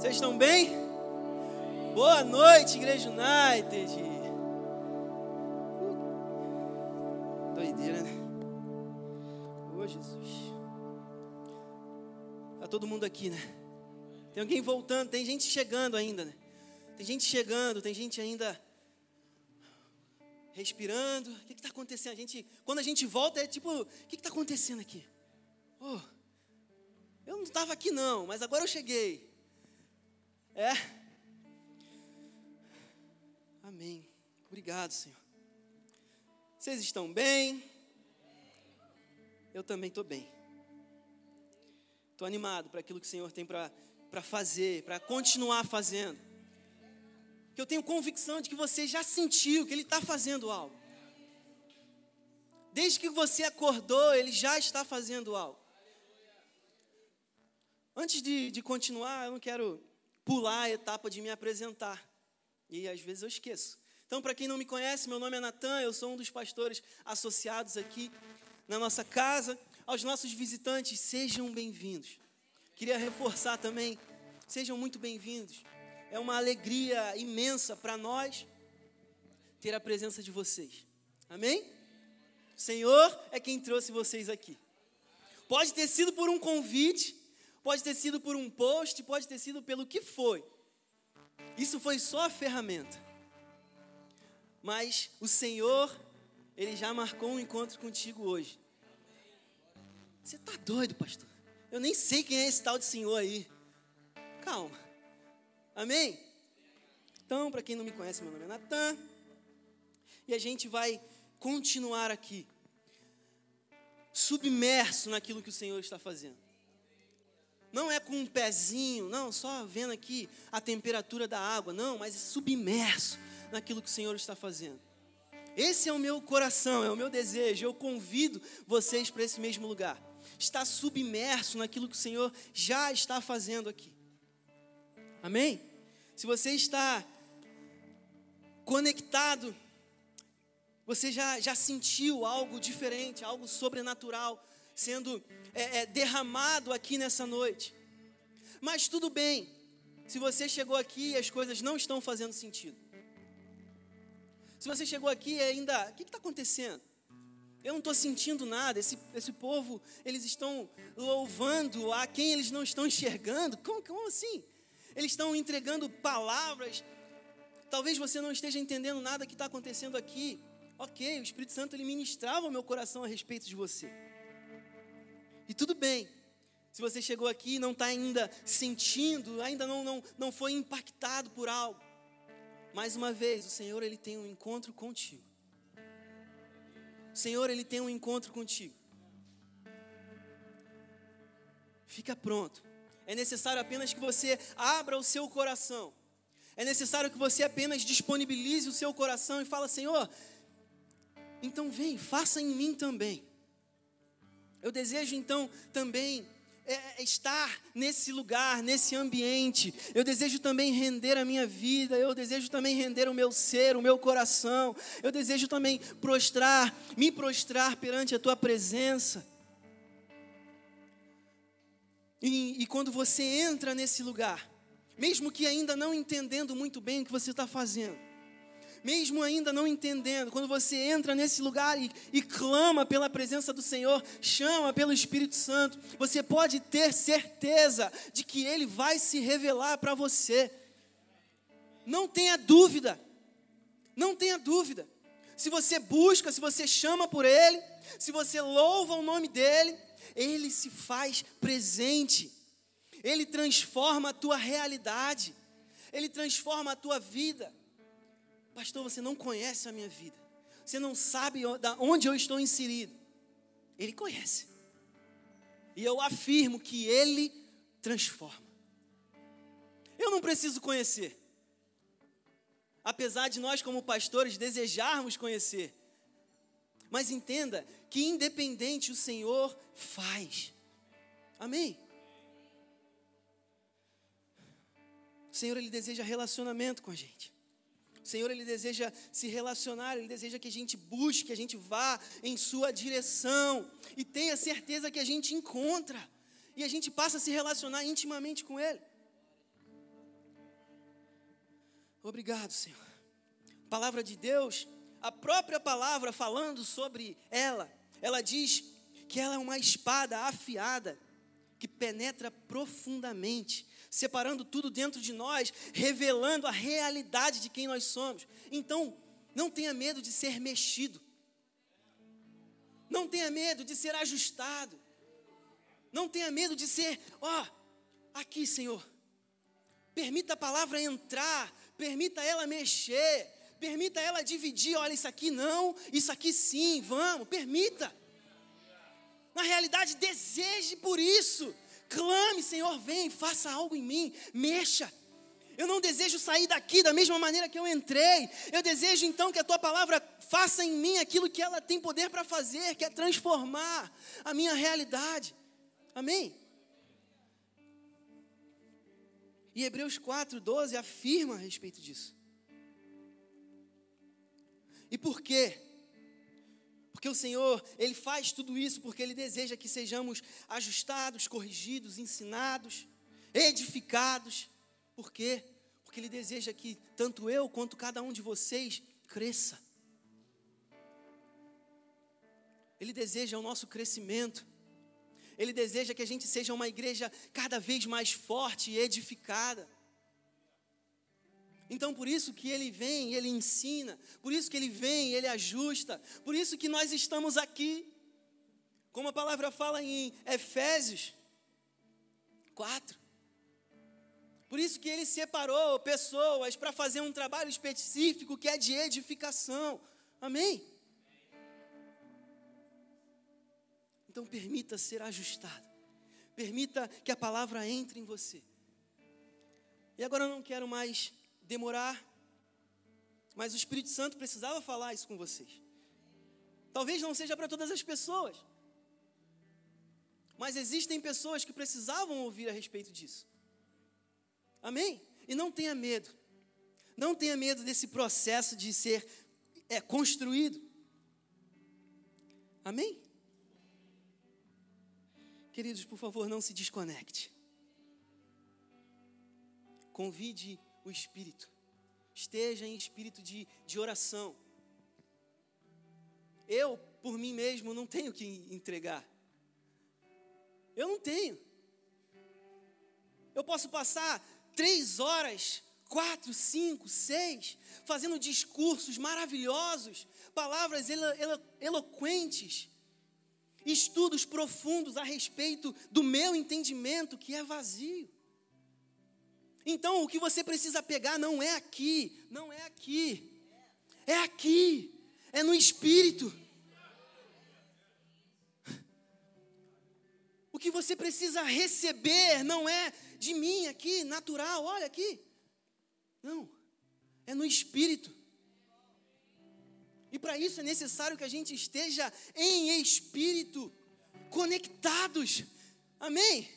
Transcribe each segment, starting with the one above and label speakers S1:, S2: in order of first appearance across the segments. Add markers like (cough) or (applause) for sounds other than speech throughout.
S1: Vocês estão bem? Boa noite, Igreja United. Doideira, né? Ô, Jesus. Tá todo mundo aqui, né? Tem alguém voltando, tem gente chegando ainda, né? Tem gente chegando, tem gente ainda respirando. O que está acontecendo? A gente, quando a gente volta, é tipo, o que está acontecendo aqui? Oh, eu não estava aqui não, mas agora eu cheguei. É? Amém. Obrigado, Senhor. Vocês estão bem? Eu também estou bem. Estou animado para aquilo que o Senhor tem para fazer, para continuar fazendo. Que eu tenho convicção de que você já sentiu que Ele está fazendo algo. Desde que você acordou, Ele já está fazendo algo. Antes de, de continuar, eu não quero pular a etapa de me apresentar. E às vezes eu esqueço. Então, para quem não me conhece, meu nome é Natan, eu sou um dos pastores associados aqui na nossa casa. Aos nossos visitantes, sejam bem-vindos. Queria reforçar também, sejam muito bem-vindos. É uma alegria imensa para nós ter a presença de vocês. Amém? O Senhor é quem trouxe vocês aqui. Pode ter sido por um convite, pode ter sido por um post, pode ter sido pelo que foi. Isso foi só a ferramenta. Mas o Senhor, Ele já marcou um encontro contigo hoje. Você está doido, pastor? Eu nem sei quem é esse tal de Senhor aí. Calma. Amém? Então, para quem não me conhece, meu nome é Natan. E a gente vai continuar aqui, submerso naquilo que o Senhor está fazendo. Não é com um pezinho, não, só vendo aqui a temperatura da água, não, mas submerso naquilo que o Senhor está fazendo. Esse é o meu coração, é o meu desejo. Eu convido vocês para esse mesmo lugar. Estar submerso naquilo que o Senhor já está fazendo aqui. Amém? Se você está conectado, você já, já sentiu algo diferente, algo sobrenatural sendo é, é, derramado aqui nessa noite. Mas tudo bem, se você chegou aqui e as coisas não estão fazendo sentido. Se você chegou aqui e ainda, o que está acontecendo? Eu não estou sentindo nada. Esse, esse povo, eles estão louvando a quem eles não estão enxergando. Como, como assim? Eles estão entregando palavras. Talvez você não esteja entendendo nada que está acontecendo aqui. Ok, o Espírito Santo ele ministrava o meu coração a respeito de você. E tudo bem. Se você chegou aqui e não está ainda sentindo, ainda não, não, não foi impactado por algo. Mais uma vez, o Senhor ele tem um encontro contigo. O Senhor ele tem um encontro contigo. Fica pronto. É necessário apenas que você abra o seu coração. É necessário que você apenas disponibilize o seu coração e fala, Senhor, então vem, faça em mim também. Eu desejo então também é, é, estar nesse lugar, nesse ambiente. Eu desejo também render a minha vida, eu desejo também render o meu ser, o meu coração. Eu desejo também prostrar, me prostrar perante a tua presença. E, e quando você entra nesse lugar, mesmo que ainda não entendendo muito bem o que você está fazendo, mesmo ainda não entendendo, quando você entra nesse lugar e, e clama pela presença do Senhor, chama pelo Espírito Santo, você pode ter certeza de que Ele vai se revelar para você. Não tenha dúvida, não tenha dúvida. Se você busca, se você chama por Ele, se você louva o nome dEle, Ele se faz presente, Ele transforma a tua realidade, Ele transforma a tua vida. Pastor, você não conhece a minha vida. Você não sabe onde eu estou inserido. Ele conhece. E eu afirmo que Ele transforma. Eu não preciso conhecer. Apesar de nós, como pastores, desejarmos conhecer. Mas entenda que, independente, o Senhor faz. Amém? O Senhor, Ele deseja relacionamento com a gente. Senhor, Ele deseja se relacionar, Ele deseja que a gente busque, que a gente vá em Sua direção e tenha certeza que a gente encontra e a gente passa a se relacionar intimamente com Ele. Obrigado, Senhor. Palavra de Deus, a própria palavra falando sobre ela, ela diz que ela é uma espada afiada que penetra profundamente, separando tudo dentro de nós, revelando a realidade de quem nós somos. Então, não tenha medo de ser mexido. Não tenha medo de ser ajustado. Não tenha medo de ser, ó, aqui, Senhor. Permita a palavra entrar, permita ela mexer, permita ela dividir. Olha, isso aqui não, isso aqui sim, vamos, permita. Na realidade, deseje por isso. Clame, Senhor, vem, faça algo em mim, mexa. Eu não desejo sair daqui da mesma maneira que eu entrei. Eu desejo então que a tua palavra faça em mim aquilo que ela tem poder para fazer, que é transformar a minha realidade. Amém? E Hebreus 4,12 afirma a respeito disso. E por quê? Porque o Senhor, Ele faz tudo isso porque Ele deseja que sejamos ajustados, corrigidos, ensinados, edificados. Por quê? Porque Ele deseja que tanto eu quanto cada um de vocês cresça. Ele deseja o nosso crescimento. Ele deseja que a gente seja uma igreja cada vez mais forte e edificada. Então, por isso que ele vem, ele ensina, por isso que ele vem, ele ajusta, por isso que nós estamos aqui. Como a palavra fala em Efésios 4. Por isso que ele separou pessoas para fazer um trabalho específico que é de edificação. Amém? Então permita ser ajustado. Permita que a palavra entre em você. E agora eu não quero mais demorar, mas o Espírito Santo precisava falar isso com vocês. Talvez não seja para todas as pessoas, mas existem pessoas que precisavam ouvir a respeito disso. Amém? E não tenha medo. Não tenha medo desse processo de ser é, construído. Amém? Queridos, por favor, não se desconecte. Convide o espírito. Esteja em espírito de, de oração. Eu, por mim mesmo, não tenho que entregar. Eu não tenho. Eu posso passar três horas, quatro, cinco, seis, fazendo discursos maravilhosos, palavras elo, elo, eloquentes, estudos profundos a respeito do meu entendimento que é vazio. Então, o que você precisa pegar não é aqui, não é aqui, é aqui, é no espírito. O que você precisa receber não é de mim aqui, natural, olha aqui. Não, é no espírito. E para isso é necessário que a gente esteja em espírito, conectados. Amém?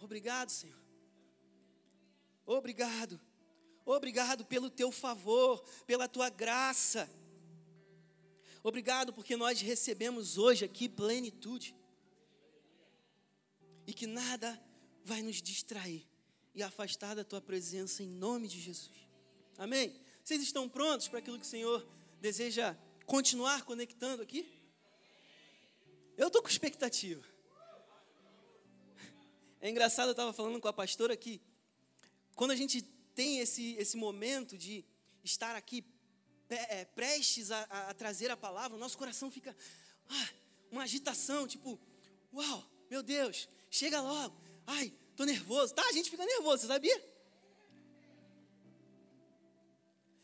S1: Obrigado, Senhor. Obrigado. Obrigado pelo teu favor, pela tua graça. Obrigado porque nós recebemos hoje aqui plenitude. E que nada vai nos distrair e afastar da tua presença em nome de Jesus. Amém? Vocês estão prontos para aquilo que o Senhor deseja continuar conectando aqui? Eu estou com expectativa. É engraçado, eu estava falando com a pastora que quando a gente tem esse, esse momento de estar aqui é, prestes a, a, trazer a palavra, o nosso coração fica ah, uma agitação, tipo, uau, meu Deus, chega logo, ai, tô nervoso, tá? A gente fica nervoso, você sabia?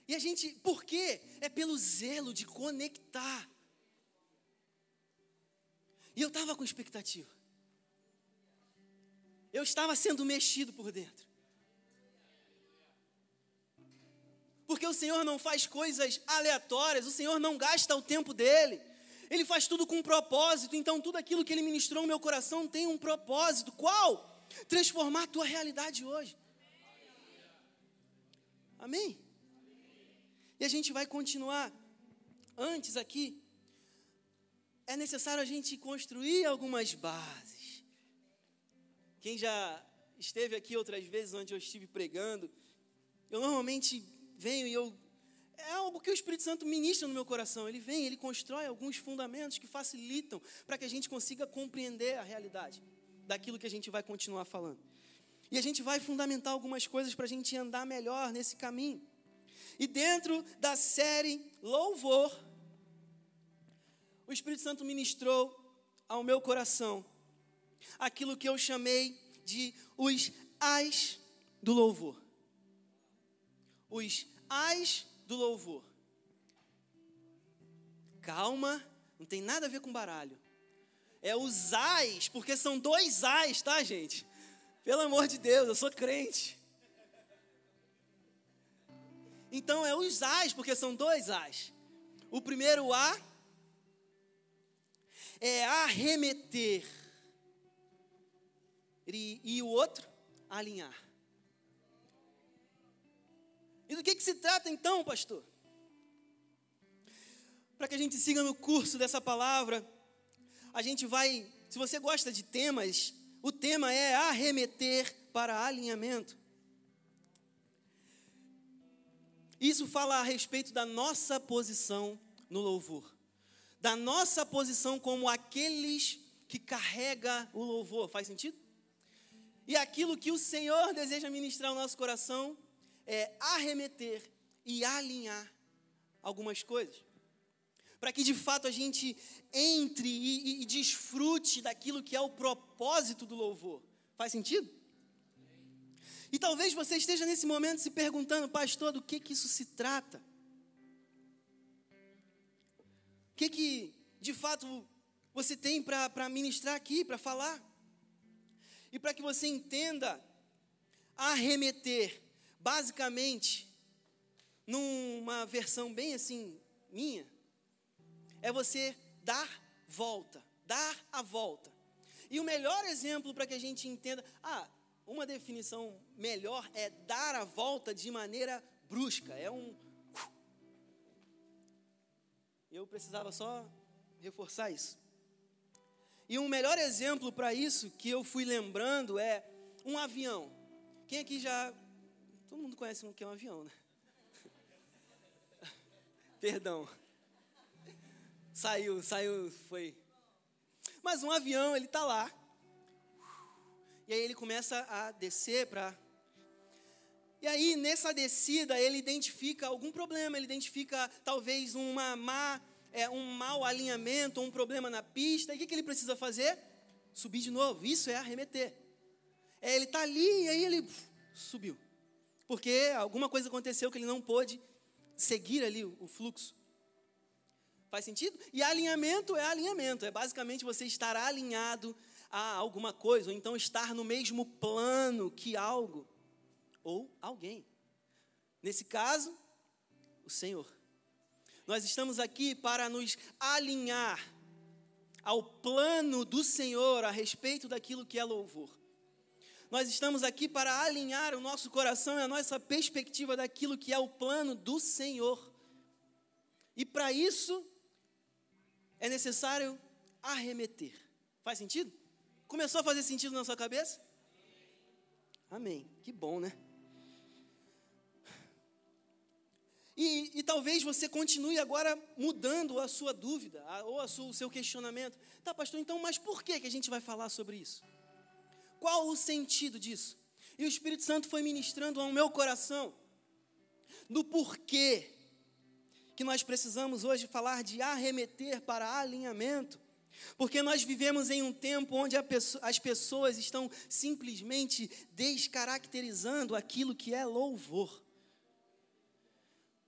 S1: E a gente, por quê? É pelo zelo de conectar. E eu estava com expectativa. Eu estava sendo mexido por dentro. Porque o Senhor não faz coisas aleatórias, o Senhor não gasta o tempo dele. Ele faz tudo com um propósito, então tudo aquilo que ele ministrou no meu coração tem um propósito. Qual? Transformar a tua realidade hoje. Amém? E a gente vai continuar. Antes aqui, é necessário a gente construir algumas bases. Quem já esteve aqui outras vezes onde eu estive pregando, eu normalmente venho e eu é algo que o Espírito Santo ministra no meu coração. Ele vem, ele constrói alguns fundamentos que facilitam para que a gente consiga compreender a realidade daquilo que a gente vai continuar falando. E a gente vai fundamentar algumas coisas para a gente andar melhor nesse caminho. E dentro da série Louvor, o Espírito Santo ministrou ao meu coração aquilo que eu chamei de os ais do louvor. Os ais do louvor. Calma, não tem nada a ver com baralho. É os ais, porque são dois ais, tá, gente? Pelo amor de Deus, eu sou crente. Então é os ais, porque são dois ais. O primeiro A é arremeter. E, e o outro, alinhar. E do que, que se trata então, pastor? Para que a gente siga no curso dessa palavra, a gente vai, se você gosta de temas, o tema é arremeter para alinhamento. Isso fala a respeito da nossa posição no louvor, da nossa posição como aqueles que carrega o louvor. Faz sentido? E aquilo que o Senhor deseja ministrar ao nosso coração é arremeter e alinhar algumas coisas. Para que de fato a gente entre e, e, e, desfrute daquilo que é o propósito do louvor. Faz sentido? E talvez você esteja nesse momento se perguntando, pastor, do que, que isso se trata? O que, que de fato você tem para ministrar aqui, para falar? E para que você entenda, arremeter basicamente, numa versão bem assim, minha, é você dar volta, dar a volta. E o melhor exemplo para que a gente entenda, ah, uma definição melhor é dar a volta de maneira brusca, é um. Eu precisava só reforçar isso. E um melhor exemplo para isso que eu fui lembrando é um avião. Quem aqui já Todo mundo conhece o que é um avião, né? (laughs) Perdão. Saiu, saiu, foi. Mas um avião, ele tá lá. E aí ele começa a descer para e aí, nessa descida, ele identifica algum problema, ele identifica talvez uma má, é, um mau alinhamento, um problema na pista. E o que, que ele precisa fazer? Subir de novo. Isso é arremeter. É, ele está ali e aí ele subiu porque alguma coisa aconteceu que ele não pôde seguir ali o fluxo. Faz sentido? E alinhamento é alinhamento, é basicamente você estar alinhado a alguma coisa, ou então estar no mesmo plano que algo ou alguém. Nesse caso, o Senhor. Nós estamos aqui para nos alinhar ao plano do Senhor a respeito daquilo que é louvor. Nós estamos aqui para alinhar o nosso coração e a nossa perspectiva daquilo que é o plano do Senhor. E para isso é necessário arremeter. Faz sentido? Começou a fazer sentido na sua cabeça? Amém. Que bom, né? E, e, talvez você continue agora mudando a sua dúvida ou a sua, o seu questionamento. Tá, pastor, então, mas por que, que a gente vai falar sobre isso? Qual o sentido disso? E o Espírito Santo foi ministrando ao meu coração do porquê que nós precisamos hoje falar de arremeter para alinhamento. Porque nós vivemos em um tempo onde as pessoas estão simplesmente descaracterizando aquilo que é louvor.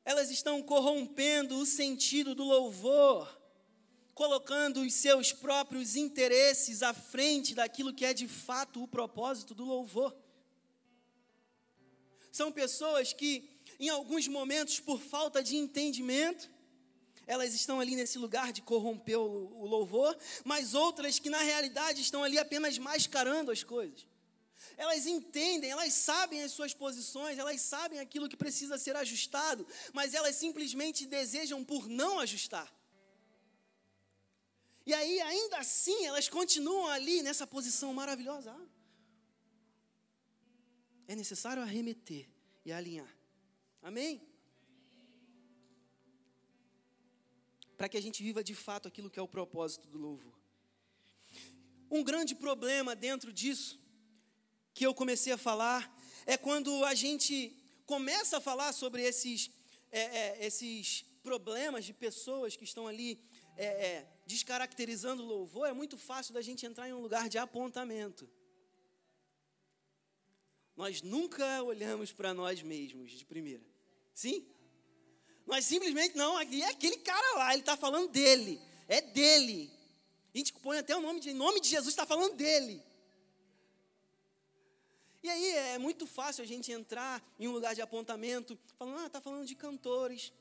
S1: Elas estão corrompendo o sentido do louvor colocando os seus próprios interesses à frente daquilo que é de fato o propósito do louvor. São pessoas que, em alguns momentos, por falta de entendimento, elas estão ali nesse lugar de corromper o, louvor, mas outras que na realidade estão ali apenas mascarando as coisas. Elas entendem, elas sabem as suas posições, elas sabem aquilo que precisa ser ajustado, mas elas simplesmente desejam por não ajustar. E aí, ainda assim, elas continuam ali nessa posição maravilhosa. Ah, é necessário arremeter e alinhar. Amém? Para que a gente viva de fato aquilo que é o propósito do louvor. Um grande problema dentro disso, que eu comecei a falar, é quando a gente começa a falar sobre esses, é, é, esses problemas de pessoas que estão ali é, é descaracterizando o louvor, é muito fácil da gente entrar em um lugar de apontamento. Nós nunca olhamos para nós mesmos de primeira. Sim? Nós simplesmente, não, é aquele cara lá, ele está falando dele, é dele. A gente põe até o nome de, em nome de Jesus, está falando dele. E aí é muito fácil a gente entrar em um lugar de apontamento, falando, ah, está falando de cantores,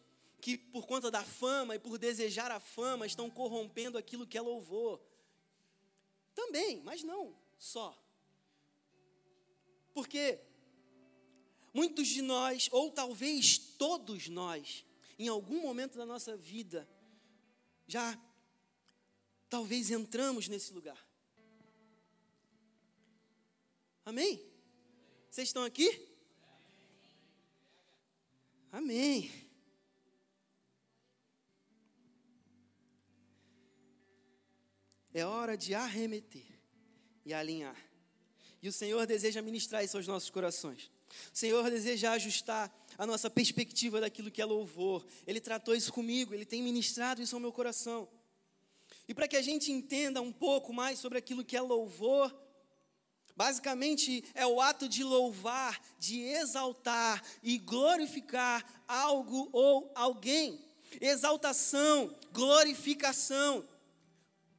S1: que por conta da fama e por desejar a fama estão corrompendo aquilo que é louvor. Também, mas não só. Porque muitos de nós, ou talvez todos nós, em algum momento da nossa vida, já talvez entramos nesse lugar. Amém? Vocês estão aqui? Amém. É hora de arremeter e alinhar. E o Senhor deseja ministrar isso aos nossos corações. O Senhor deseja ajustar a nossa perspectiva daquilo que é louvor. Ele tratou isso comigo, ele tem ministrado isso ao meu coração. E para que a gente entenda um pouco mais sobre aquilo que é louvor, Basicamente é o ato de louvar, de exaltar e glorificar algo ou alguém. Exaltação, glorificação.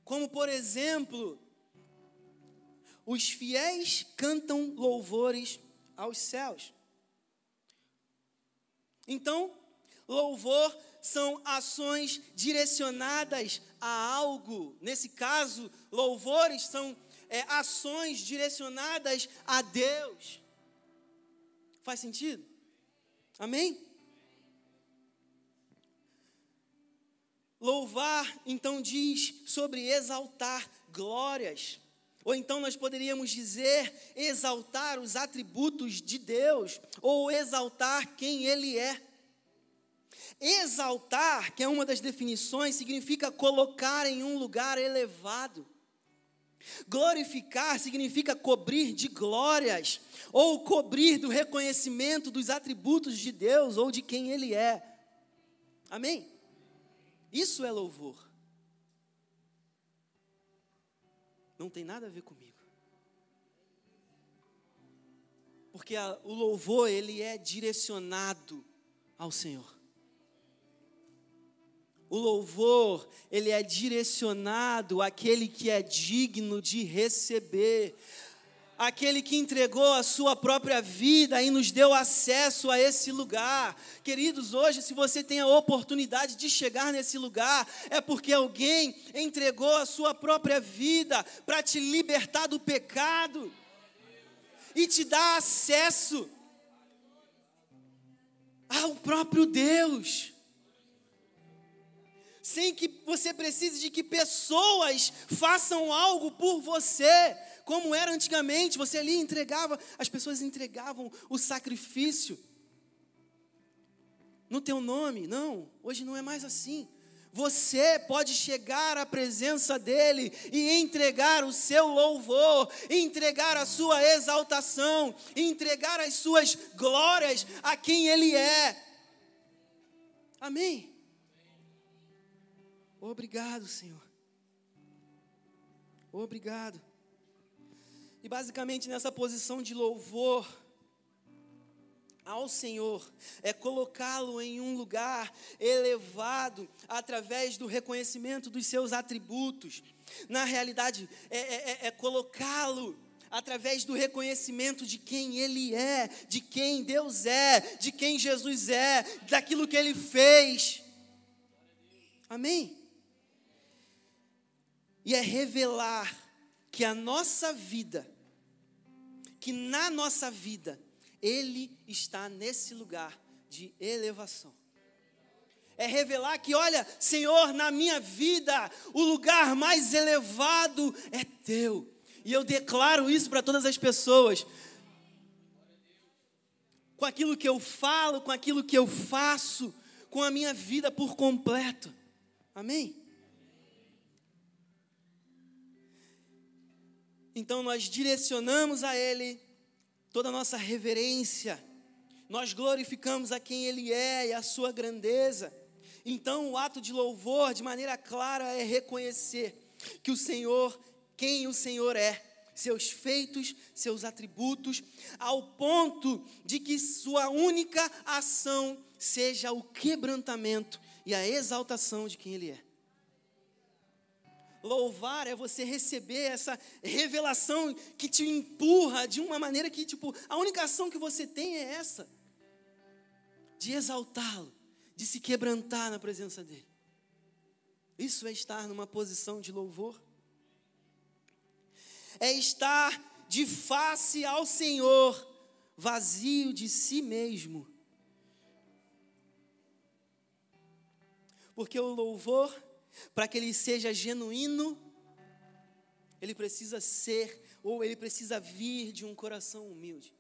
S1: Como por exemplo, os fiéis cantam louvores aos céus. Então, louvor são ações direcionadas a algo. Nesse caso, louvores são é, ações direcionadas a Deus. Faz sentido? Amém? Louvar, então, diz sobre exaltar glórias. Ou então nós poderíamos dizer exaltar os atributos de Deus, ou exaltar quem Ele é. Exaltar, que é uma das definições, significa colocar em um lugar elevado. Glorificar significa cobrir de glórias, ou cobrir do reconhecimento dos atributos de Deus ou de quem Ele é. Amém? Isso é louvor. Não tem nada a ver comigo. Porque a, o louvor, ele é direcionado ao Senhor. O louvor, ele é direcionado àquele que é digno de receber. Aquele que entregou a sua própria vida e nos deu acesso a esse lugar. Queridos, hoje, se você tem a oportunidade de chegar nesse lugar, é porque alguém entregou a sua própria vida para te libertar do pecado e te dar acesso ao próprio Deus sem que você precise de que pessoas façam algo por você, como era antigamente, você ali entregava, as pessoas entregavam o sacrifício no teu nome. Não, hoje não é mais assim. Você pode chegar à presença dele e entregar o seu louvor, entregar a sua exaltação, entregar as suas glórias a quem ele é. Amém. Obrigado, Senhor. Obrigado. E basicamente nessa posição de louvor ao Senhor é colocá-lo em um lugar elevado através do reconhecimento dos seus atributos. Na realidade, é, é, é, é colocá-lo através do reconhecimento de quem Ele é, de quem Deus é, de quem Jesus é, daquilo que Ele fez. Amém? e é revelar que a nossa vida, que na nossa vida, Ele está nesse lugar de elevação. É revelar que, olha, Senhor, na minha vida, o lugar mais elevado é Teu. E eu declaro isso para todas as pessoas. com aquilo que eu falo, com aquilo que eu faço, com a minha vida por completo. Amém? Então nós direcionamos a Ele toda a nossa reverência, nós glorificamos a quem Ele é e a Sua grandeza. Então o ato de louvor, de maneira clara, é reconhecer que o Senhor, quem o Senhor é, seus feitos, seus atributos, ao ponto de que sua única ação seja o quebrantamento e a exaltação de quem Ele é. Louvar é você receber essa revelação que te empurra de uma maneira que, tipo, a única ação que você tem é essa: de exaltá-lo, de se quebrantar na presença dEle. Isso é estar numa posição de louvor. É estar de face ao Senhor, vazio de si mesmo. Porque o louvor para que ele seja genuíno, ele precisa ser, ou ele precisa vir de um coração humilde.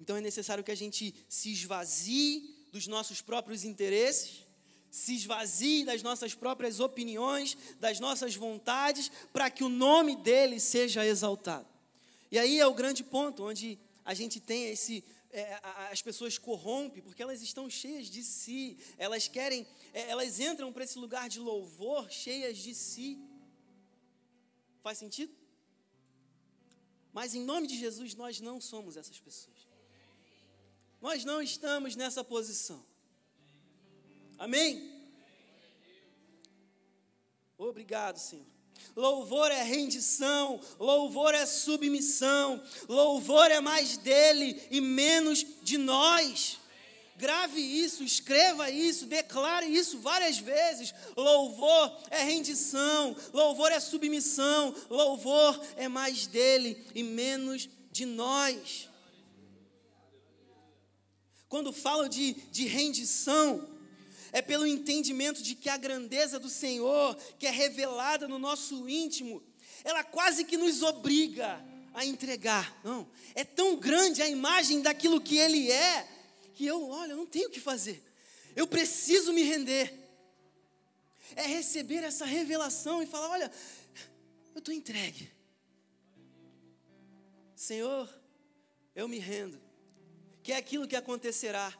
S1: Então é necessário que a gente se esvazie dos nossos próprios interesses, se esvazie das nossas próprias opiniões, das nossas vontades, para que o nome dele seja exaltado. E aí é o grande ponto onde a gente tem esse é, as pessoas corrompem porque elas estão cheias de si, elas querem, é, elas entram para esse lugar de louvor cheias de si. Faz sentido? Mas em nome de Jesus, nós não somos essas pessoas. Nós não estamos nessa posição. Amém? Obrigado, Senhor. Louvor é rendição, louvor é submissão, louvor é mais dele e menos de nós. Grave isso, escreva isso, declare isso várias vezes. Louvor é rendição, louvor é submissão, louvor é mais dele e menos de nós. Quando falo de, de rendição, é pelo entendimento de que a grandeza do Senhor, que é revelada no nosso íntimo, ela quase que nos obriga a entregar. Não, é tão grande a imagem daquilo que Ele é, que eu, olha, não tenho o que fazer. Eu preciso me render. É receber essa revelação e falar: olha, eu estou entregue. Senhor, eu me rendo. Que é aquilo que acontecerá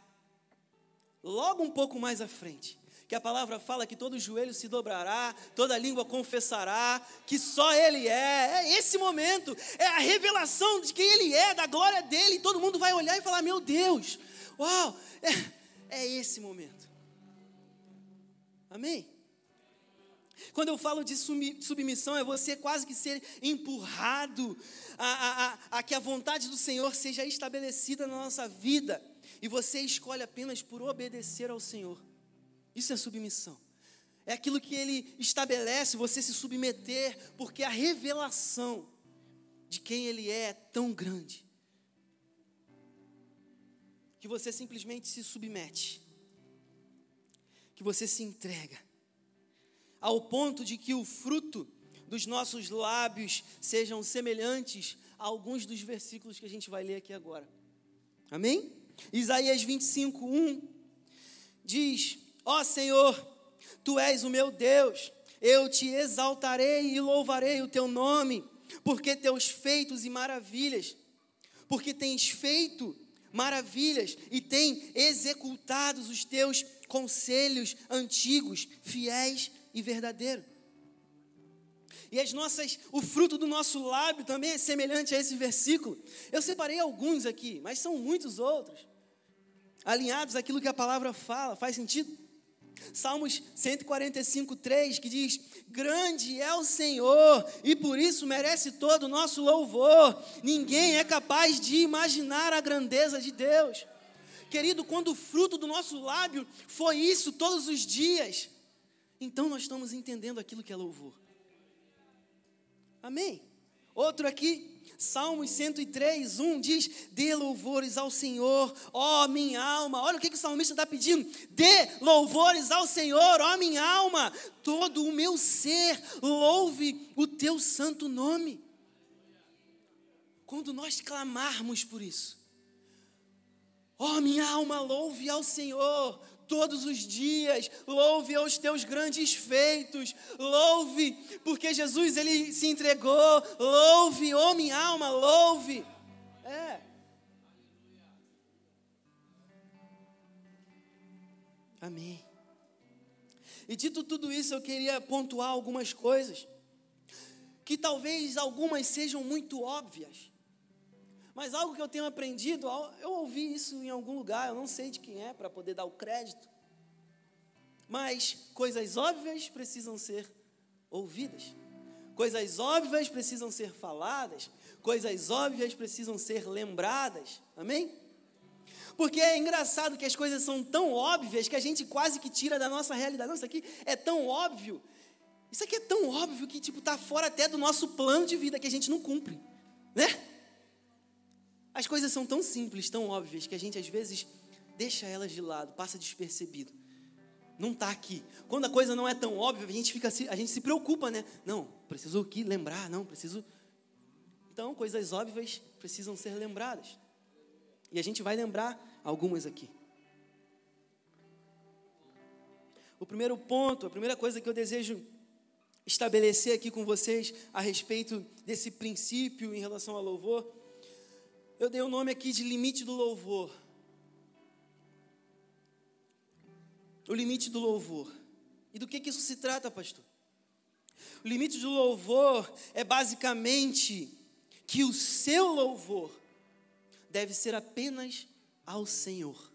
S1: logo um pouco mais à frente, que a palavra fala que todo joelho se dobrará, toda língua confessará, que só Ele é. É esse momento, é a revelação de quem Ele é, da glória dele, e todo mundo vai olhar e falar: Meu Deus, uau, é, é esse momento. Amém? Quando eu falo de submissão, é você quase que ser empurrado a, a, a, a que a vontade do Senhor seja estabelecida na nossa vida e você escolhe apenas por obedecer ao Senhor. Isso é submissão. É aquilo que ele estabelece, você se submeter, porque a revelação de quem ele é é tão grande que você simplesmente se submete, que você se entrega, ao ponto de que o fruto dos nossos lábios sejam semelhantes a alguns dos versículos que a gente vai ler aqui agora. Amém? Isaías 25, 1 diz: Ó oh, Senhor, tu és o meu Deus, eu te exaltarei e louvarei o teu nome, porque teus feitos e maravilhas, porque tens feito maravilhas e tem executado os teus conselhos antigos, fiéis e verdadeiros. E as nossas, o fruto do nosso lábio também é semelhante a esse versículo. Eu separei alguns aqui, mas são muitos outros. Alinhados àquilo que a palavra fala, faz sentido? Salmos 145, 3, que diz: Grande é o Senhor, e por isso merece todo o nosso louvor. Ninguém é capaz de imaginar a grandeza de Deus. Querido, quando o fruto do nosso lábio foi isso todos os dias, então nós estamos entendendo aquilo que é louvor. Amém? Outro aqui, Salmos 103, 1 diz: Dê louvores ao Senhor, ó minha alma. Olha o que, que o salmista está pedindo: Dê louvores ao Senhor, ó minha alma. Todo o meu ser louve o teu santo nome. quando nós clamarmos por isso. Oh, minha alma, louve ao Senhor todos os dias, louve aos teus grandes feitos, louve, porque Jesus ele se entregou, louve, oh minha alma, louve. É. Amém. E dito tudo isso, eu queria pontuar algumas coisas, que talvez algumas sejam muito óbvias, mas algo que eu tenho aprendido, eu ouvi isso em algum lugar, eu não sei de quem é para poder dar o crédito. Mas coisas óbvias precisam ser ouvidas. Coisas óbvias precisam ser faladas, coisas óbvias precisam ser lembradas. Amém? Porque é engraçado que as coisas são tão óbvias que a gente quase que tira da nossa realidade. Isso aqui é tão óbvio. Isso aqui é tão óbvio que tipo tá fora até do nosso plano de vida que a gente não cumpre, né? As coisas são tão simples, tão óbvias, que a gente às vezes deixa elas de lado, passa despercebido. Não está aqui. Quando a coisa não é tão óbvia, a gente fica a gente se preocupa, né? Não, preciso aqui lembrar, não, preciso. Então, coisas óbvias precisam ser lembradas. E a gente vai lembrar algumas aqui. O primeiro ponto, a primeira coisa que eu desejo estabelecer aqui com vocês a respeito desse princípio em relação ao louvor eu dei o nome aqui de limite do louvor. O limite do louvor. E do que, que isso se trata, pastor? O limite do louvor é basicamente que o seu louvor deve ser apenas ao Senhor.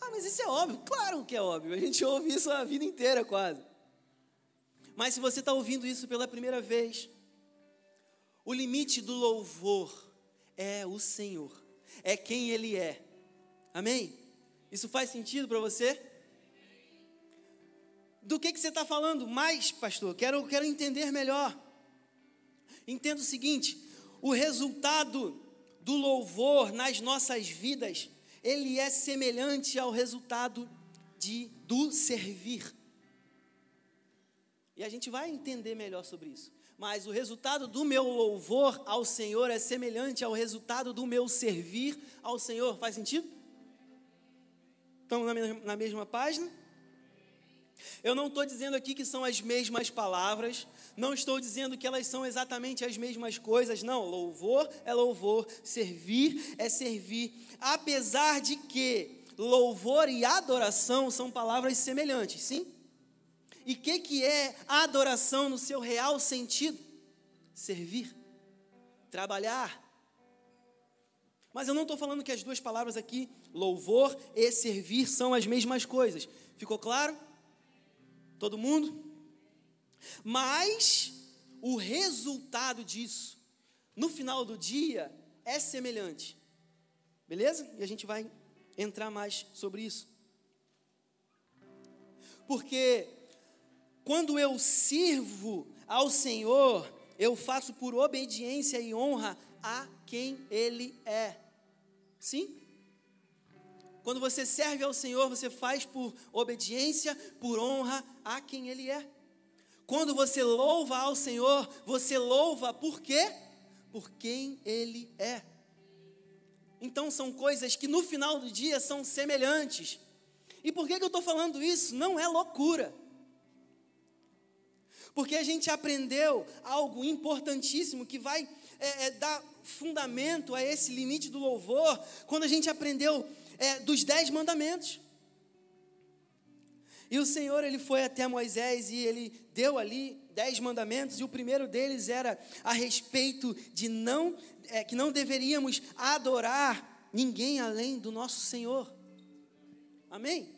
S1: Ah, mas isso é óbvio. Claro que é óbvio. A gente ouve isso a vida inteira quase. Mas se você está ouvindo isso pela primeira vez, o limite do louvor é o Senhor, é quem Ele é. Amém? Isso faz sentido para você? Do que, que você está falando mais, pastor? Quero, quero entender melhor. Entenda o seguinte: o resultado do louvor nas nossas vidas, ele é semelhante ao resultado de, do servir. E a gente vai entender melhor sobre isso mas o resultado do meu louvor ao Senhor é semelhante ao resultado do meu servir ao Senhor. Faz sentido? Estamos na mesma página? Eu não estou dizendo aqui que são as mesmas palavras, não estou dizendo que elas são exatamente as mesmas coisas, não. Louvor é louvor, servir é servir, apesar de que louvor e adoração são palavras semelhantes, sim? E o que, que é adoração no seu real sentido? Servir, trabalhar. Mas eu não estou falando que as duas palavras aqui, louvor e servir, são as mesmas coisas. Ficou claro? Todo mundo? Mas o resultado disso, no final do dia, é semelhante. Beleza? E a gente vai entrar mais sobre isso. Porque quando eu sirvo ao Senhor, eu faço por obediência e honra a quem Ele é. Sim? Quando você serve ao Senhor, você faz por obediência, por honra a quem Ele é. Quando você louva ao Senhor, você louva por quê? Por quem Ele é. Então são coisas que no final do dia são semelhantes. E por que, que eu estou falando isso? Não é loucura. Porque a gente aprendeu algo importantíssimo que vai é, é, dar fundamento a esse limite do louvor, quando a gente aprendeu é, dos dez mandamentos. E o Senhor ele foi até Moisés e ele deu ali dez mandamentos e o primeiro deles era a respeito de não é, que não deveríamos adorar ninguém além do nosso Senhor. Amém?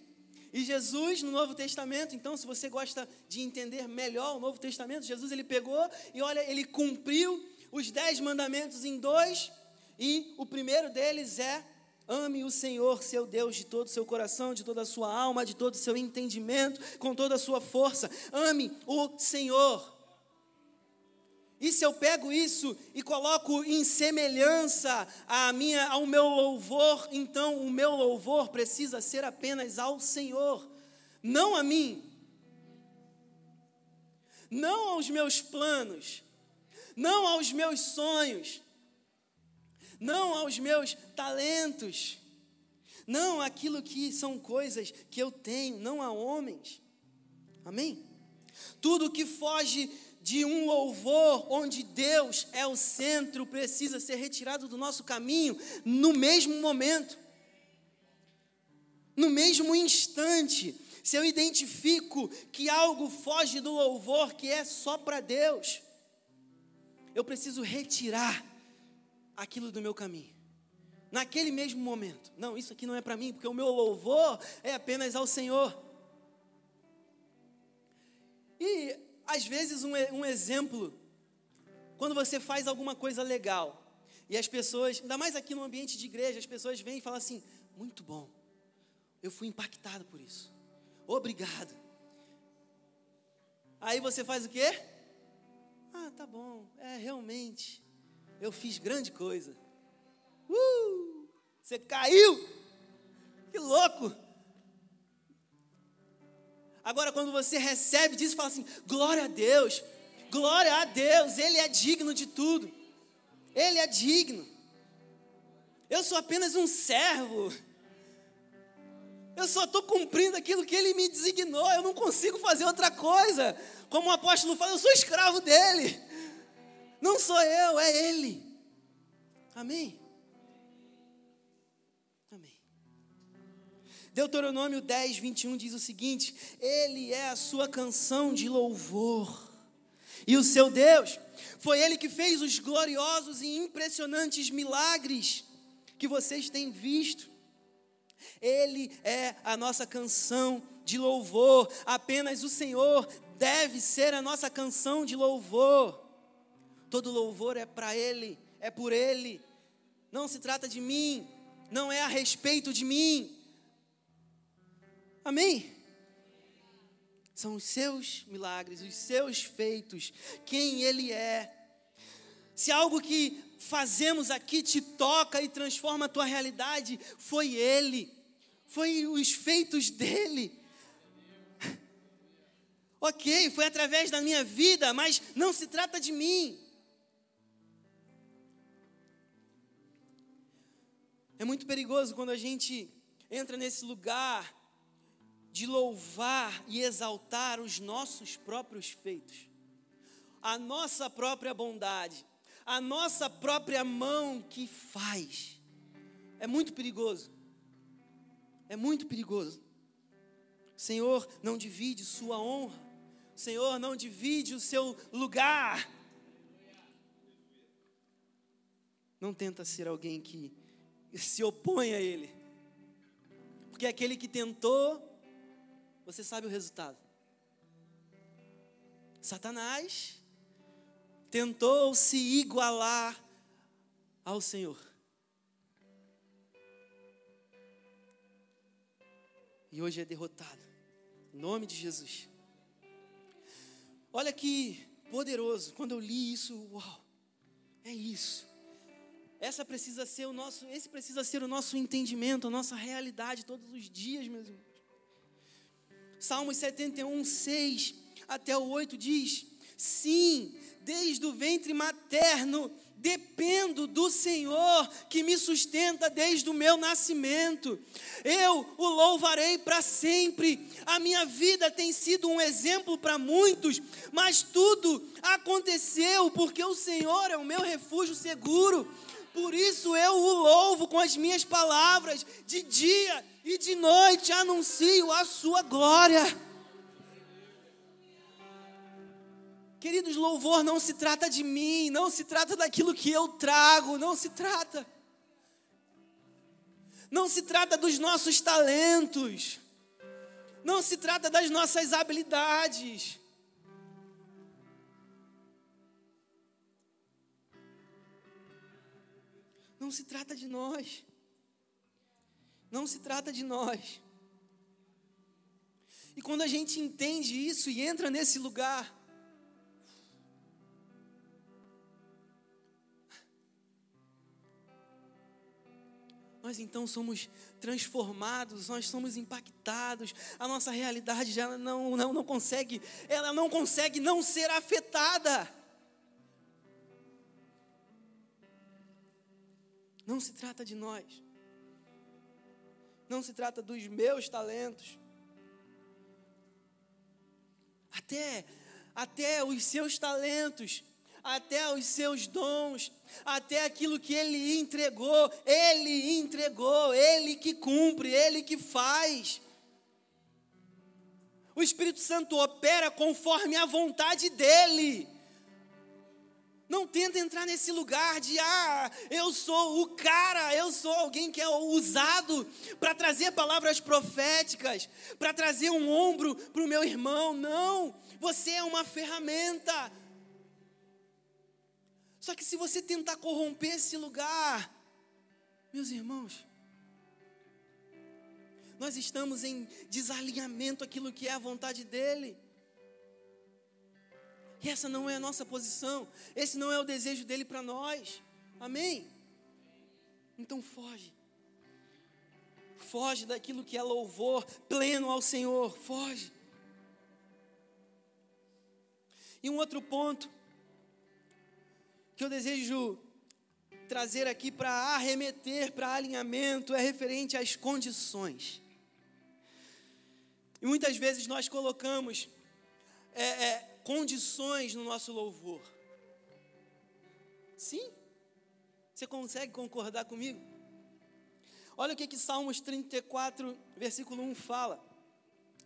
S1: E Jesus no Novo Testamento, então, se você gosta de entender melhor o Novo Testamento, Jesus ele pegou e olha, ele cumpriu os dez mandamentos em dois, e o primeiro deles é Ame o Senhor, seu Deus, de todo o seu coração, de toda a sua alma, de todo o seu entendimento, com toda a sua força. Ame o Senhor. E se eu pego isso e coloco em semelhança a minha, ao meu louvor, então o meu louvor precisa ser apenas ao Senhor, não a mim, não aos meus planos, não aos meus sonhos, não aos meus talentos, não aquilo que são coisas que eu tenho, não a homens. Amém? Tudo que foge de um louvor onde Deus é o centro precisa ser retirado do nosso caminho no mesmo momento, no mesmo instante. Se eu identifico que algo foge do louvor que é só para Deus, eu preciso retirar aquilo do meu caminho. Naquele mesmo momento. Não, isso aqui não é para mim, porque o meu louvor é apenas ao Senhor. E, às vezes, um, um exemplo, quando você faz alguma coisa legal, e as pessoas, ainda mais aqui no ambiente de igreja, as pessoas vêm e falam assim: muito bom, eu fui impactado por isso, obrigado. Aí você faz o quê? Ah, tá bom, é realmente, eu fiz grande coisa. Uh, você caiu, que louco! Agora, quando você recebe disso, fala assim: glória a Deus, glória a Deus, Ele é digno de tudo, Ele é digno. Eu sou apenas um servo, eu só estou cumprindo aquilo que Ele me designou, eu não consigo fazer outra coisa. Como o apóstolo fala, eu sou escravo dele, não sou eu, é Ele. Amém? Deuteronômio 10, 21 diz o seguinte: Ele é a sua canção de louvor. E o seu Deus, foi Ele que fez os gloriosos e impressionantes milagres que vocês têm visto. Ele é a nossa canção de louvor. Apenas o Senhor deve ser a nossa canção de louvor. Todo louvor é para Ele, é por Ele. Não se trata de mim, não é a respeito de mim, Amém? São os seus milagres, os seus feitos, quem Ele é. Se algo que fazemos aqui te toca e transforma a tua realidade, foi Ele, foi os feitos dEle. (laughs) Ok, foi através da minha vida, mas não se trata de mim. É muito perigoso quando a gente entra nesse lugar de louvar e exaltar os nossos próprios feitos, a nossa própria bondade, a nossa própria mão que faz. É muito perigoso. É muito perigoso. Senhor não divide sua honra. Senhor não divide o seu lugar. Não tenta ser alguém que se opõe a Ele. Porque aquele que tentou você sabe o resultado. Satanás tentou se igualar ao Senhor. E hoje é derrotado. Em nome de Jesus. Olha que poderoso. Quando eu li isso, uau. É isso. Essa precisa ser o nosso, esse precisa ser o nosso entendimento, a nossa realidade todos os dias, meus irmãos. Salmos 71, 6 até o 8 diz: Sim, desde o ventre materno dependo do Senhor que me sustenta desde o meu nascimento. Eu o louvarei para sempre. A minha vida tem sido um exemplo para muitos, mas tudo aconteceu porque o Senhor é o meu refúgio seguro. Por isso eu o louvo com as minhas palavras, de dia e de noite anuncio a sua glória. Queridos, louvor não se trata de mim, não se trata daquilo que eu trago, não se trata. Não se trata dos nossos talentos, não se trata das nossas habilidades. Não se trata de nós não se trata de nós. E quando a gente entende isso e entra nesse lugar, nós então somos transformados, nós somos impactados, a nossa realidade já não, não, não consegue, ela não consegue não ser afetada. Não se trata de nós. Não se trata dos meus talentos. Até até os seus talentos, até os seus dons, até aquilo que ele entregou, ele entregou, ele que cumpre, ele que faz. O Espírito Santo opera conforme a vontade dele. Não tenta entrar nesse lugar de, ah, eu sou o cara, eu sou alguém que é usado para trazer palavras proféticas, para trazer um ombro para o meu irmão. Não, você é uma ferramenta. Só que se você tentar corromper esse lugar, meus irmãos, nós estamos em desalinhamento aquilo que é a vontade dele. E essa não é a nossa posição, esse não é o desejo dele para nós. Amém? Então foge. Foge daquilo que é louvor pleno ao Senhor. Foge. E um outro ponto que eu desejo trazer aqui para arremeter, para alinhamento, é referente às condições. E muitas vezes nós colocamos é, é, condições no nosso louvor. Sim? Você consegue concordar comigo? Olha o que, que Salmos 34, versículo 1 fala.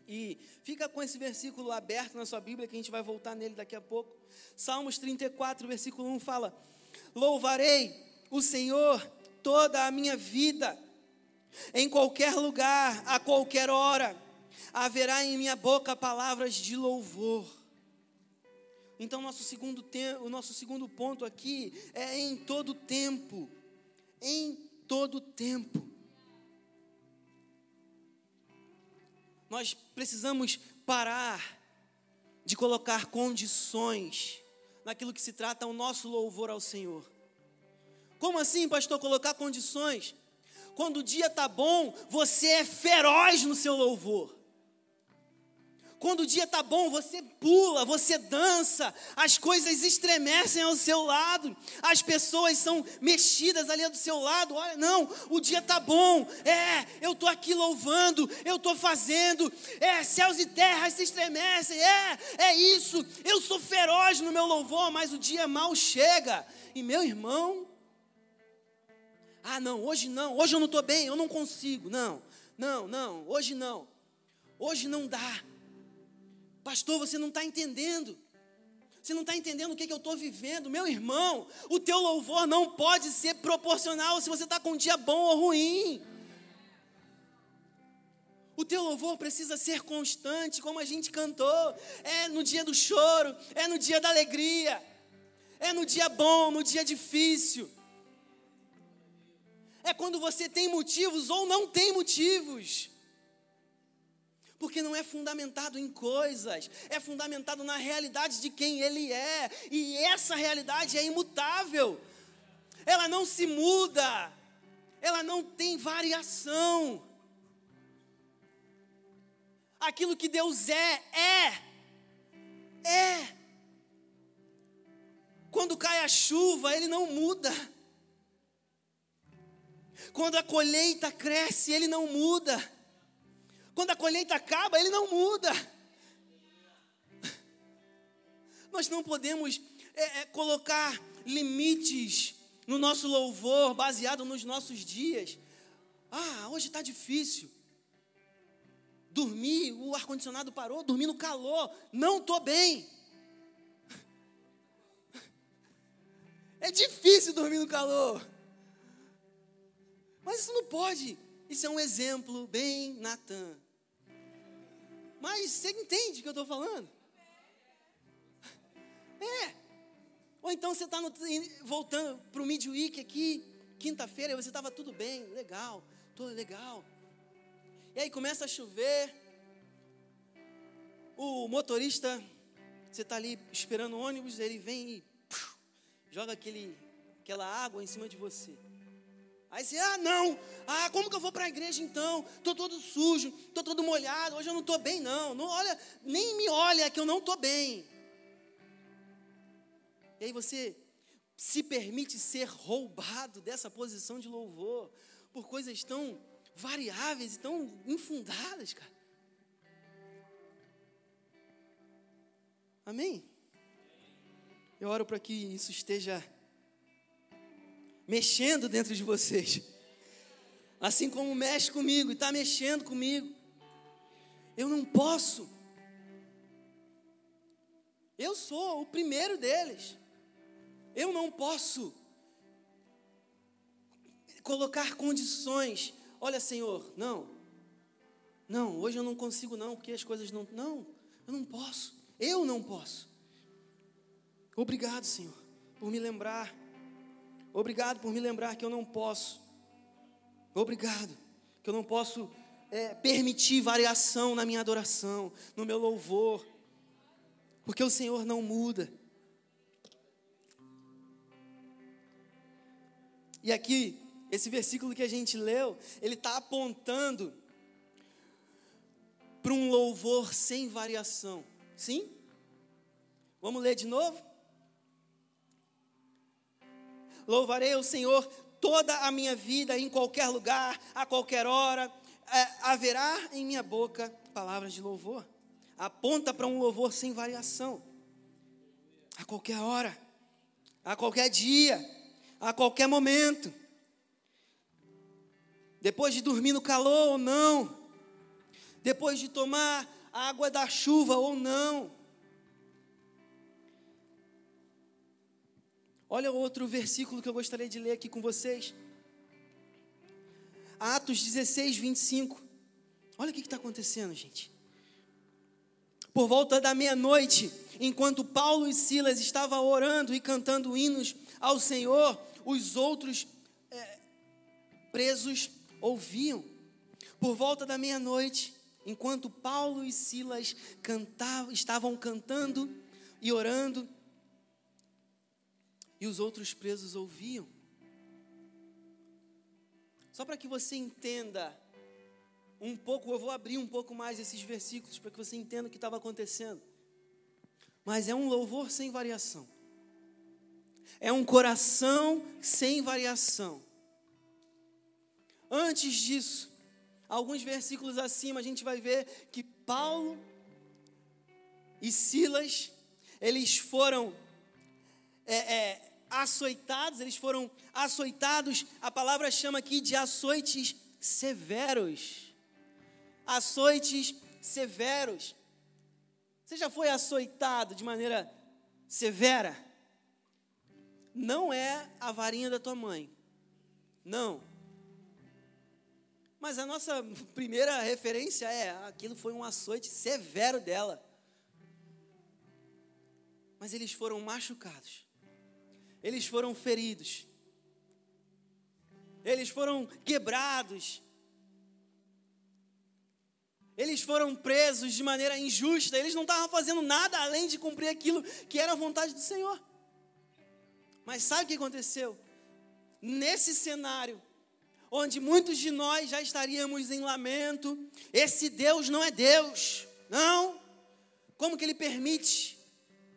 S1: E fica com esse versículo aberto na sua Bíblia, que a gente vai voltar nele daqui a pouco. Salmos 34, versículo 1 fala: Louvarei o Senhor toda a minha vida, em qualquer lugar, a qualquer hora haverá em minha boca palavras de louvor. Então, nosso segundo o nosso segundo ponto aqui é em todo tempo. Em todo tempo. Nós precisamos parar de colocar condições naquilo que se trata o nosso louvor ao Senhor. Como assim, pastor, colocar condições? Quando o dia está bom, você é feroz no seu louvor. Quando o dia está bom, você pula, você dança, as coisas estremecem ao seu lado, as pessoas são mexidas ali do seu lado. Olha, não, o dia está bom, é, eu estou aqui louvando, eu estou fazendo, é, céus e terras se estremecem, é, é isso, eu sou feroz no meu louvor, mas o dia mal chega, e meu irmão, ah, não, hoje não, hoje eu não estou bem, eu não consigo, não, não, não, hoje não, hoje não dá. Pastor, você não está entendendo. Você não está entendendo o que, que eu estou vivendo. Meu irmão, o teu louvor não pode ser proporcional se você está com um dia bom ou ruim. O teu louvor precisa ser constante, como a gente cantou. É no dia do choro, é no dia da alegria, é no dia bom, no dia difícil. É quando você tem motivos ou não tem motivos porque não é fundamentado em coisas, é fundamentado na realidade de quem Ele é, e essa realidade é imutável, ela não se muda, ela não tem variação. Aquilo que Deus é, é, é. Quando cai a chuva, Ele não muda. Quando a colheita cresce, Ele não muda. Quando a colheita acaba, ele não muda. Nós não podemos é, é, colocar limites no nosso louvor baseado nos nossos dias. Ah, hoje está difícil. Dormir, o ar-condicionado parou, dormi no calor, não estou bem. É difícil dormir no calor. Mas isso não pode isso é um exemplo bem Natan. Mas você entende o que eu estou falando? É. Ou então você está voltando para o Midweek aqui, quinta-feira, você estava tudo bem, legal, tudo legal. E aí começa a chover, o motorista, você está ali esperando o ônibus, ele vem e puf, joga aquele, aquela água em cima de você. Aí você, ah, não, ah, como que eu vou para a igreja então? Estou todo sujo, estou todo molhado, hoje eu não estou bem, não. não olha, nem me olha que eu não estou bem. E aí você se permite ser roubado dessa posição de louvor por coisas tão variáveis e tão infundadas, cara. Amém? Eu oro para que isso esteja mexendo dentro de vocês. Assim como mexe comigo e está mexendo comigo. Eu não posso. Eu sou o primeiro deles. Eu não posso colocar condições. Olha, Senhor, não. Não, hoje eu não consigo não, porque as coisas não, não, eu não posso. Eu não posso. Obrigado, Senhor, por me lembrar. Obrigado por me lembrar que eu não posso. Obrigado, que eu não posso é, permitir variação na minha adoração, no meu louvor, porque o Senhor não muda. E aqui, esse versículo que a gente leu, ele está apontando para um louvor sem variação. Sim? Vamos ler de novo? Louvarei o Senhor toda a minha vida, em qualquer lugar, a qualquer hora. É, haverá em minha boca palavras de louvor. Aponta para um louvor sem variação. A qualquer hora, a qualquer dia a qualquer momento. Depois de dormir no calor ou não. Depois de tomar água da chuva ou não. Olha outro versículo que eu gostaria de ler aqui com vocês. Atos 16, 25. Olha o que está acontecendo, gente. Por volta da meia-noite, enquanto Paulo e Silas estavam orando e cantando hinos ao Senhor, os outros é, presos ouviam. Por volta da meia-noite, enquanto Paulo e Silas cantavam, estavam cantando e orando, e os outros presos ouviam. Só para que você entenda um pouco, eu vou abrir um pouco mais esses versículos para que você entenda o que estava acontecendo. Mas é um louvor sem variação é um coração sem variação. Antes disso, alguns versículos acima, a gente vai ver que Paulo e Silas, eles foram é, é, açoitados, eles foram açoitados, a palavra chama aqui de açoites severos. Açoites severos. Você já foi açoitado de maneira severa? não é a varinha da tua mãe. Não. Mas a nossa (laughs) primeira referência é: aquilo foi um açoite severo dela. Mas eles foram machucados, eles foram feridos, eles foram quebrados, eles foram presos de maneira injusta, eles não estavam fazendo nada além de cumprir aquilo que era a vontade do Senhor. Mas sabe o que aconteceu? Nesse cenário, onde muitos de nós já estaríamos em lamento, esse Deus não é Deus, não. Como que ele permite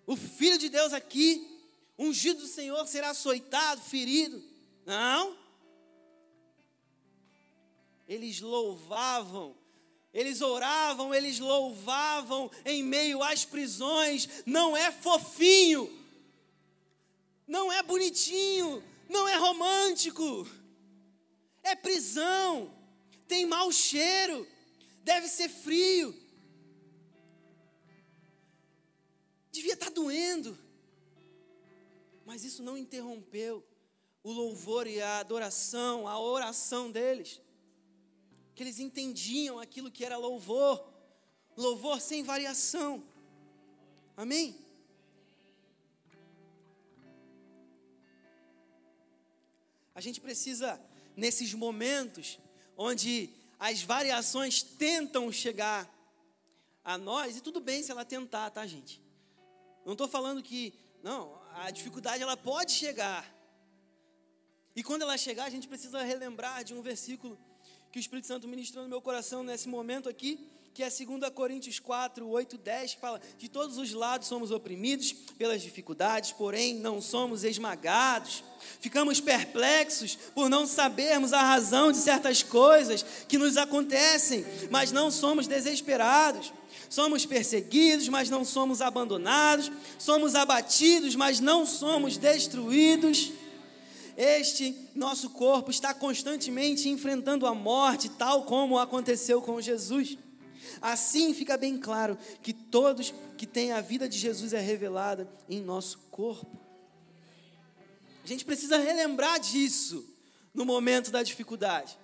S1: o Filho de Deus aqui, ungido do Senhor, ser açoitado, ferido? Não. Eles louvavam eles oravam, eles louvavam em meio às prisões. Não é fofinho não é bonitinho, não é romântico, é prisão, tem mau cheiro, deve ser frio, devia estar tá doendo, mas isso não interrompeu o louvor e a adoração, a oração deles, que eles entendiam aquilo que era louvor, louvor sem variação, amém? A gente precisa, nesses momentos onde as variações tentam chegar a nós, e tudo bem se ela tentar, tá, gente? Não estou falando que, não, a dificuldade ela pode chegar. E quando ela chegar, a gente precisa relembrar de um versículo que o Espírito Santo ministrou no meu coração nesse momento aqui, que é 2 Coríntios 4, 8, 10, que fala: De todos os lados somos oprimidos pelas dificuldades, porém não somos esmagados. Ficamos perplexos por não sabermos a razão de certas coisas que nos acontecem, mas não somos desesperados. Somos perseguidos, mas não somos abandonados. Somos abatidos, mas não somos destruídos. Este nosso corpo está constantemente enfrentando a morte, tal como aconteceu com Jesus. Assim fica bem claro que todos que têm a vida de Jesus é revelada em nosso corpo. A gente precisa relembrar disso no momento da dificuldade.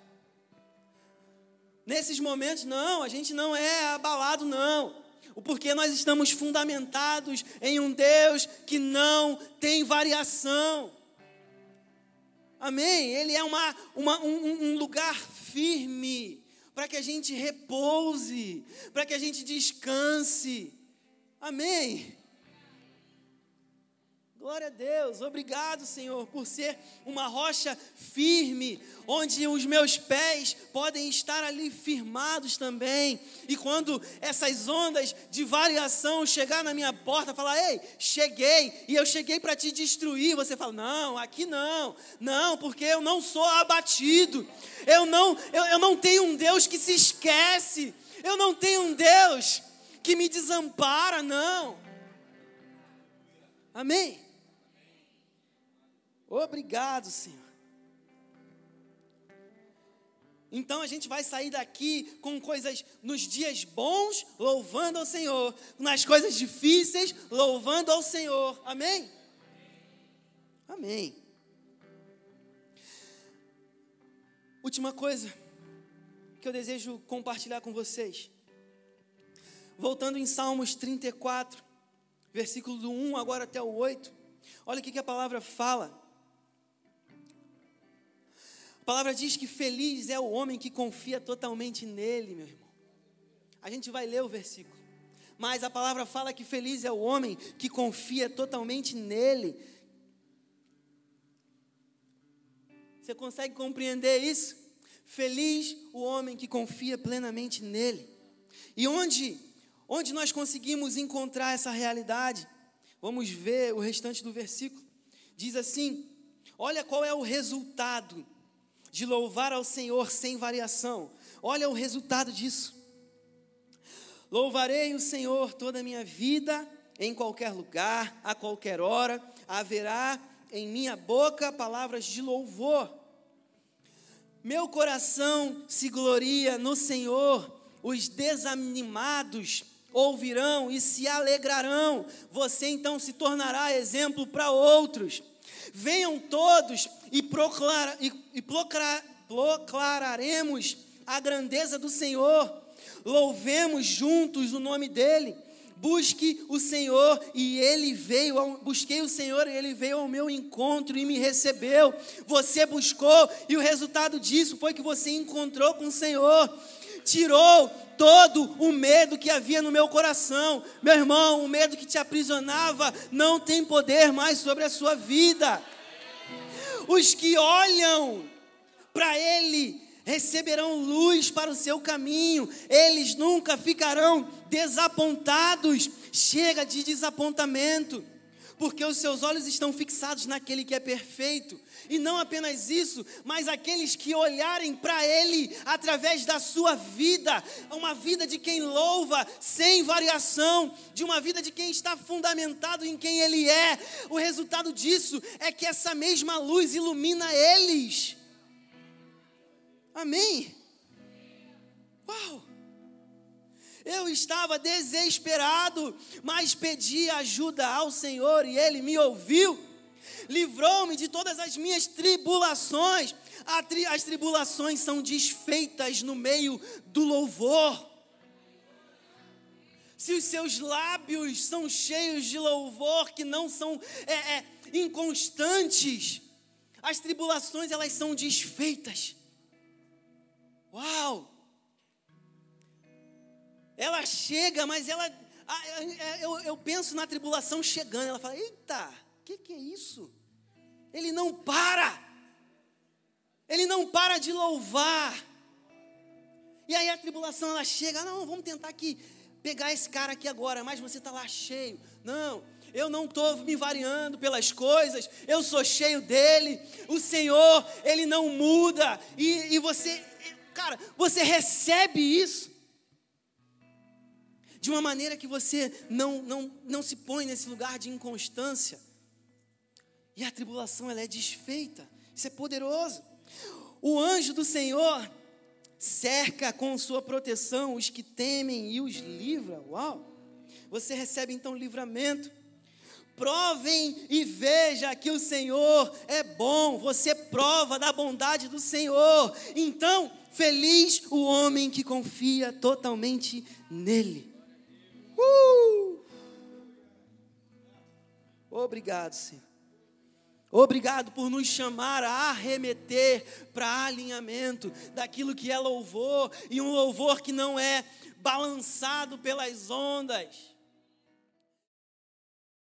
S1: Nesses momentos, não, a gente não é abalado, não. O porquê nós estamos fundamentados em um Deus que não tem variação. Amém? Ele é uma, uma um, um lugar firme para que a gente repouse, para que a gente descanse. Amém? Glória a Deus, obrigado, Senhor, por ser uma rocha firme, onde os meus pés podem estar ali firmados também. E quando essas ondas de variação chegar na minha porta, falar: "Ei, cheguei", e eu cheguei para te destruir, você fala: "Não, aqui não. Não, porque eu não sou abatido. Eu não eu, eu não tenho um Deus que se esquece. Eu não tenho um Deus que me desampara, não. Amém. Obrigado, Senhor. Então a gente vai sair daqui com coisas nos dias bons, louvando ao Senhor, nas coisas difíceis, louvando ao Senhor. Amém? Amém. Última coisa que eu desejo compartilhar com vocês. Voltando em Salmos 34, versículo do 1 agora até o 8. Olha o que a palavra fala. Palavra diz que feliz é o homem que confia totalmente nele, meu irmão. A gente vai ler o versículo. Mas a palavra fala que feliz é o homem que confia totalmente nele. Você consegue compreender isso? Feliz o homem que confia plenamente nele. E onde, onde nós conseguimos encontrar essa realidade? Vamos ver o restante do versículo. Diz assim: Olha qual é o resultado de louvar ao Senhor sem variação. Olha o resultado disso. Louvarei o Senhor toda a minha vida, em qualquer lugar, a qualquer hora, haverá em minha boca palavras de louvor. Meu coração se gloria no Senhor, os desanimados ouvirão e se alegrarão. Você então se tornará exemplo para outros. Venham todos e, proclara, e, e proclara, proclararemos a grandeza do Senhor. Louvemos juntos o nome dele. Busque o Senhor e ele veio, ao, busquei o Senhor e ele veio ao meu encontro e me recebeu. Você buscou e o resultado disso foi que você encontrou com o Senhor. Tirou todo o medo que havia no meu coração. Meu irmão, o medo que te aprisionava não tem poder mais sobre a sua vida. Os que olham para Ele receberão luz para o seu caminho, eles nunca ficarão desapontados. Chega de desapontamento porque os seus olhos estão fixados naquele que é perfeito. E não apenas isso, mas aqueles que olharem para Ele através da sua vida, uma vida de quem louva sem variação, de uma vida de quem está fundamentado em quem Ele é. O resultado disso é que essa mesma luz ilumina eles. Amém? Uau! Eu estava desesperado, mas pedi ajuda ao Senhor e Ele me ouviu. Livrou-me de todas as minhas tribulações. As tribulações são desfeitas no meio do louvor. Se os seus lábios são cheios de louvor, que não são é, é, inconstantes, as tribulações elas são desfeitas. Uau! ela chega, mas ela. Eu, eu penso na tribulação chegando. Ela fala: Eita, que, que é isso? Ele não para. Ele não para de louvar. E aí a tribulação ela chega, não, vamos tentar aqui pegar esse cara aqui agora, mas você está lá cheio. Não, eu não estou me variando pelas coisas, eu sou cheio dele. O Senhor, ele não muda. E, e você, cara, você recebe isso de uma maneira que você não, não, não se põe nesse lugar de inconstância. E a tribulação ela é desfeita. Isso é poderoso. O anjo do Senhor cerca com sua proteção os que temem e os livra. Uau! Você recebe então livramento. Provem e veja que o Senhor é bom. Você prova da bondade do Senhor. Então, feliz o homem que confia totalmente nele. Uh! Obrigado, Senhor. Obrigado por nos chamar a arremeter para alinhamento daquilo que é louvor e um louvor que não é balançado pelas ondas.